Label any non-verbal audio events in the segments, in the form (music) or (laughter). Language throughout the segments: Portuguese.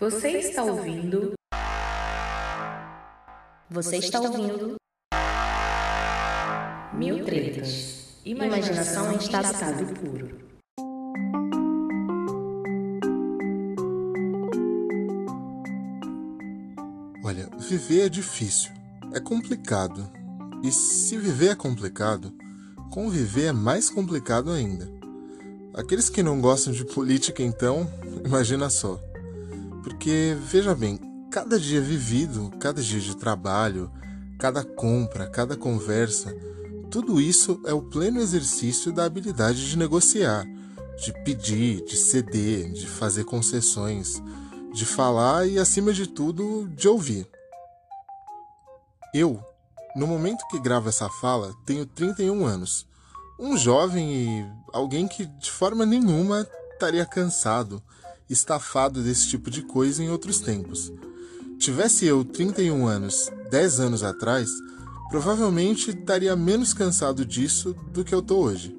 Você está ouvindo? Você está ouvindo? Mil tretas. Imaginação em estado puro. Olha, viver é difícil, é complicado. E se viver é complicado, conviver é mais complicado ainda. Aqueles que não gostam de política, então, (laughs) imagina só. Porque, veja bem, cada dia vivido, cada dia de trabalho, cada compra, cada conversa, tudo isso é o pleno exercício da habilidade de negociar, de pedir, de ceder, de fazer concessões, de falar e, acima de tudo, de ouvir. Eu, no momento que gravo essa fala, tenho 31 anos. Um jovem e alguém que de forma nenhuma estaria cansado, estafado desse tipo de coisa em outros tempos. Tivesse eu 31 anos, 10 anos atrás, provavelmente estaria menos cansado disso do que eu tô hoje.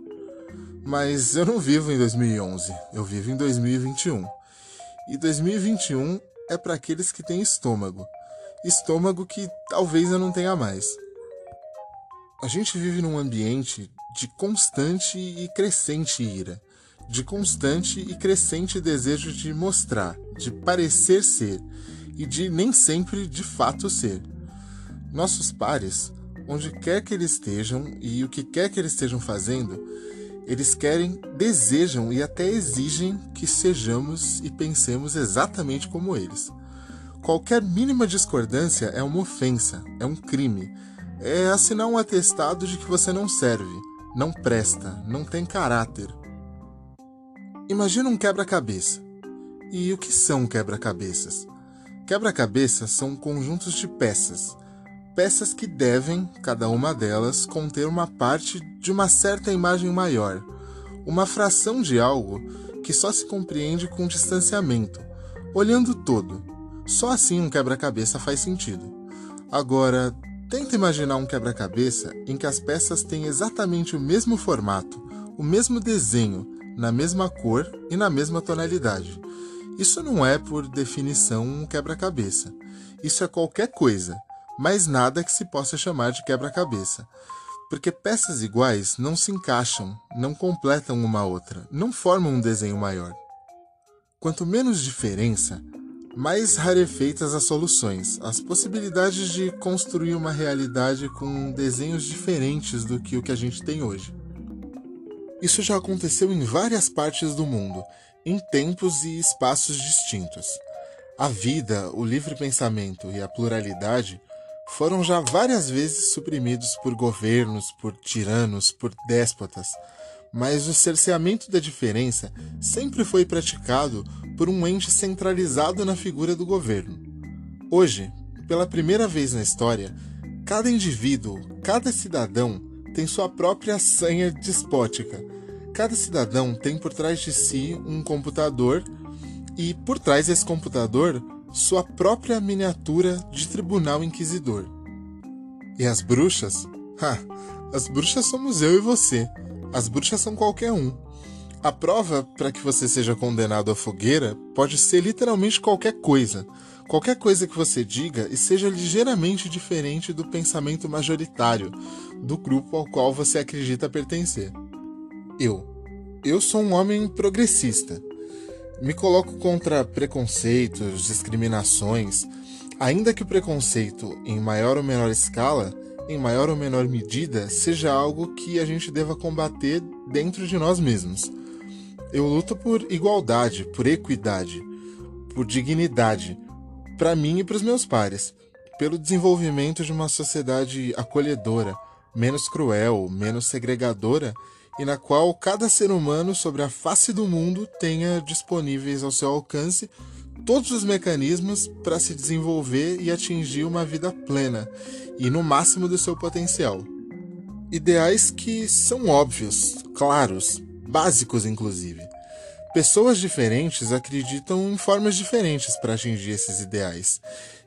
Mas eu não vivo em 2011, eu vivo em 2021. E 2021 é para aqueles que têm estômago. Estômago que talvez eu não tenha mais. A gente vive num ambiente de constante e crescente ira, de constante e crescente desejo de mostrar, de parecer ser e de nem sempre de fato ser. Nossos pares, onde quer que eles estejam e o que quer que eles estejam fazendo, eles querem, desejam e até exigem que sejamos e pensemos exatamente como eles. Qualquer mínima discordância é uma ofensa, é um crime, é assinar um atestado de que você não serve, não presta, não tem caráter. Imagina um quebra-cabeça. E o que são quebra-cabeças? Quebra-cabeças são conjuntos de peças. Peças que devem, cada uma delas, conter uma parte de uma certa imagem maior, uma fração de algo que só se compreende com distanciamento, olhando todo. Só assim um quebra-cabeça faz sentido. Agora, tenta imaginar um quebra-cabeça em que as peças têm exatamente o mesmo formato, o mesmo desenho, na mesma cor e na mesma tonalidade. Isso não é, por definição, um quebra-cabeça. Isso é qualquer coisa, mas nada que se possa chamar de quebra-cabeça. Porque peças iguais não se encaixam, não completam uma outra, não formam um desenho maior. Quanto menos diferença, mais rarefeitas as soluções, as possibilidades de construir uma realidade com desenhos diferentes do que o que a gente tem hoje. Isso já aconteceu em várias partes do mundo, em tempos e espaços distintos. A vida, o livre pensamento e a pluralidade foram já várias vezes suprimidos por governos, por tiranos, por déspotas, mas o cerceamento da diferença sempre foi praticado por um ente centralizado na figura do governo. Hoje, pela primeira vez na história, cada indivíduo, cada cidadão tem sua própria sanha despótica. Cada cidadão tem por trás de si um computador e, por trás desse computador, sua própria miniatura de tribunal inquisidor. E as bruxas? Ha! As bruxas somos eu e você. As bruxas são qualquer um. A prova para que você seja condenado à fogueira pode ser literalmente qualquer coisa. Qualquer coisa que você diga e seja ligeiramente diferente do pensamento majoritário do grupo ao qual você acredita pertencer. Eu. Eu sou um homem progressista. Me coloco contra preconceitos, discriminações, ainda que o preconceito, em maior ou menor escala, em maior ou menor medida, seja algo que a gente deva combater dentro de nós mesmos. Eu luto por igualdade, por equidade, por dignidade, para mim e para os meus pares, pelo desenvolvimento de uma sociedade acolhedora, menos cruel, menos segregadora e na qual cada ser humano sobre a face do mundo tenha disponíveis ao seu alcance todos os mecanismos para se desenvolver e atingir uma vida plena e no máximo do seu potencial. Ideais que são óbvios, claros, básicos inclusive. Pessoas diferentes acreditam em formas diferentes para atingir esses ideais.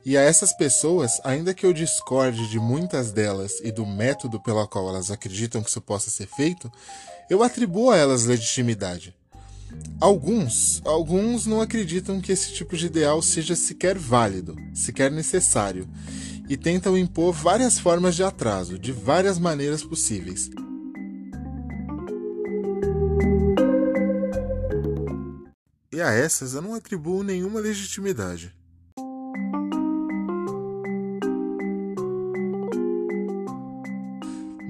E a essas pessoas, ainda que eu discorde de muitas delas e do método pelo qual elas acreditam que isso possa ser feito, eu atribuo a elas legitimidade. Alguns, alguns não acreditam que esse tipo de ideal seja sequer válido, sequer necessário, e tentam impor várias formas de atraso, de várias maneiras possíveis. A essas eu não atribuo nenhuma legitimidade.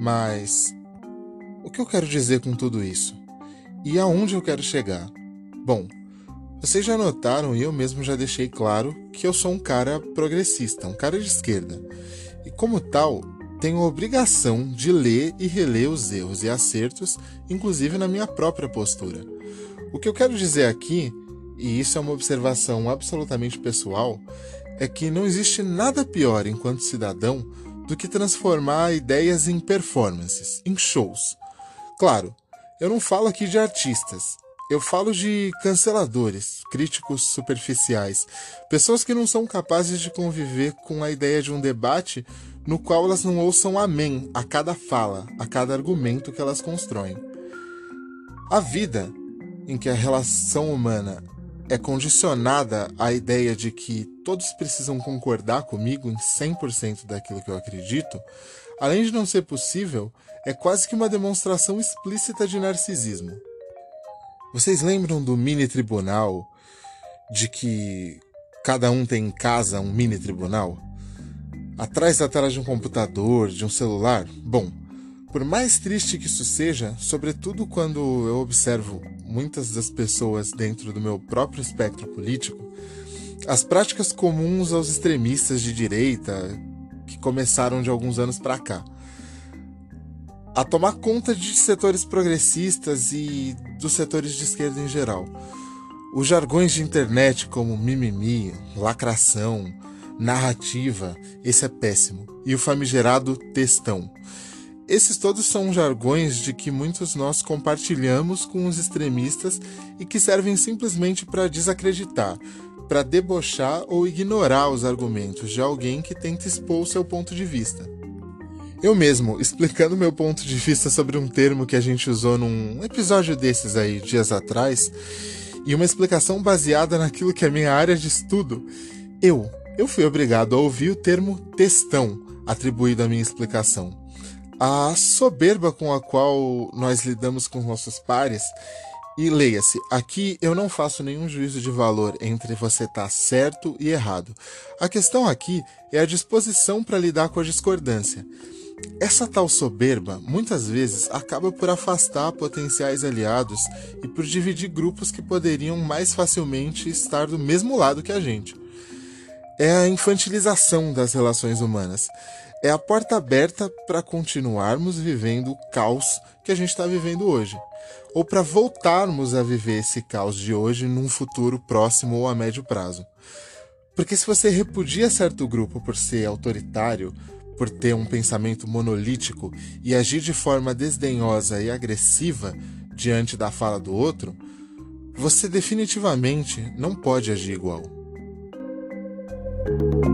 Mas o que eu quero dizer com tudo isso? E aonde eu quero chegar? Bom, vocês já notaram e eu mesmo já deixei claro que eu sou um cara progressista, um cara de esquerda. E como tal, tenho a obrigação de ler e reler os erros e acertos, inclusive na minha própria postura. O que eu quero dizer aqui, e isso é uma observação absolutamente pessoal, é que não existe nada pior enquanto cidadão do que transformar ideias em performances, em shows. Claro, eu não falo aqui de artistas, eu falo de canceladores, críticos superficiais, pessoas que não são capazes de conviver com a ideia de um debate no qual elas não ouçam amém a cada fala, a cada argumento que elas constroem. A vida em que a relação humana é condicionada à ideia de que todos precisam concordar comigo em 100% daquilo que eu acredito, além de não ser possível, é quase que uma demonstração explícita de narcisismo. Vocês lembram do mini tribunal? De que cada um tem em casa um mini tribunal? Atrás da tela de um computador, de um celular? Bom, por mais triste que isso seja, sobretudo quando eu observo muitas das pessoas dentro do meu próprio espectro político, as práticas comuns aos extremistas de direita que começaram de alguns anos para cá a tomar conta de setores progressistas e dos setores de esquerda em geral. Os jargões de internet como mimimi, lacração, narrativa, esse é péssimo. E o famigerado textão. Esses todos são jargões de que muitos nós compartilhamos com os extremistas e que servem simplesmente para desacreditar, para debochar ou ignorar os argumentos de alguém que tenta expor seu ponto de vista. Eu mesmo, explicando meu ponto de vista sobre um termo que a gente usou num episódio desses aí, dias atrás, e uma explicação baseada naquilo que é minha área de estudo, eu, eu fui obrigado a ouvir o termo textão atribuído à minha explicação. A soberba com a qual nós lidamos com nossos pares e leia-se, aqui eu não faço nenhum juízo de valor entre você estar tá certo e errado. A questão aqui é a disposição para lidar com a discordância. Essa tal soberba muitas vezes acaba por afastar potenciais aliados e por dividir grupos que poderiam mais facilmente estar do mesmo lado que a gente. É a infantilização das relações humanas. É a porta aberta para continuarmos vivendo o caos que a gente está vivendo hoje. Ou para voltarmos a viver esse caos de hoje num futuro próximo ou a médio prazo. Porque se você repudia certo grupo por ser autoritário, por ter um pensamento monolítico e agir de forma desdenhosa e agressiva diante da fala do outro, você definitivamente não pode agir igual. Thank you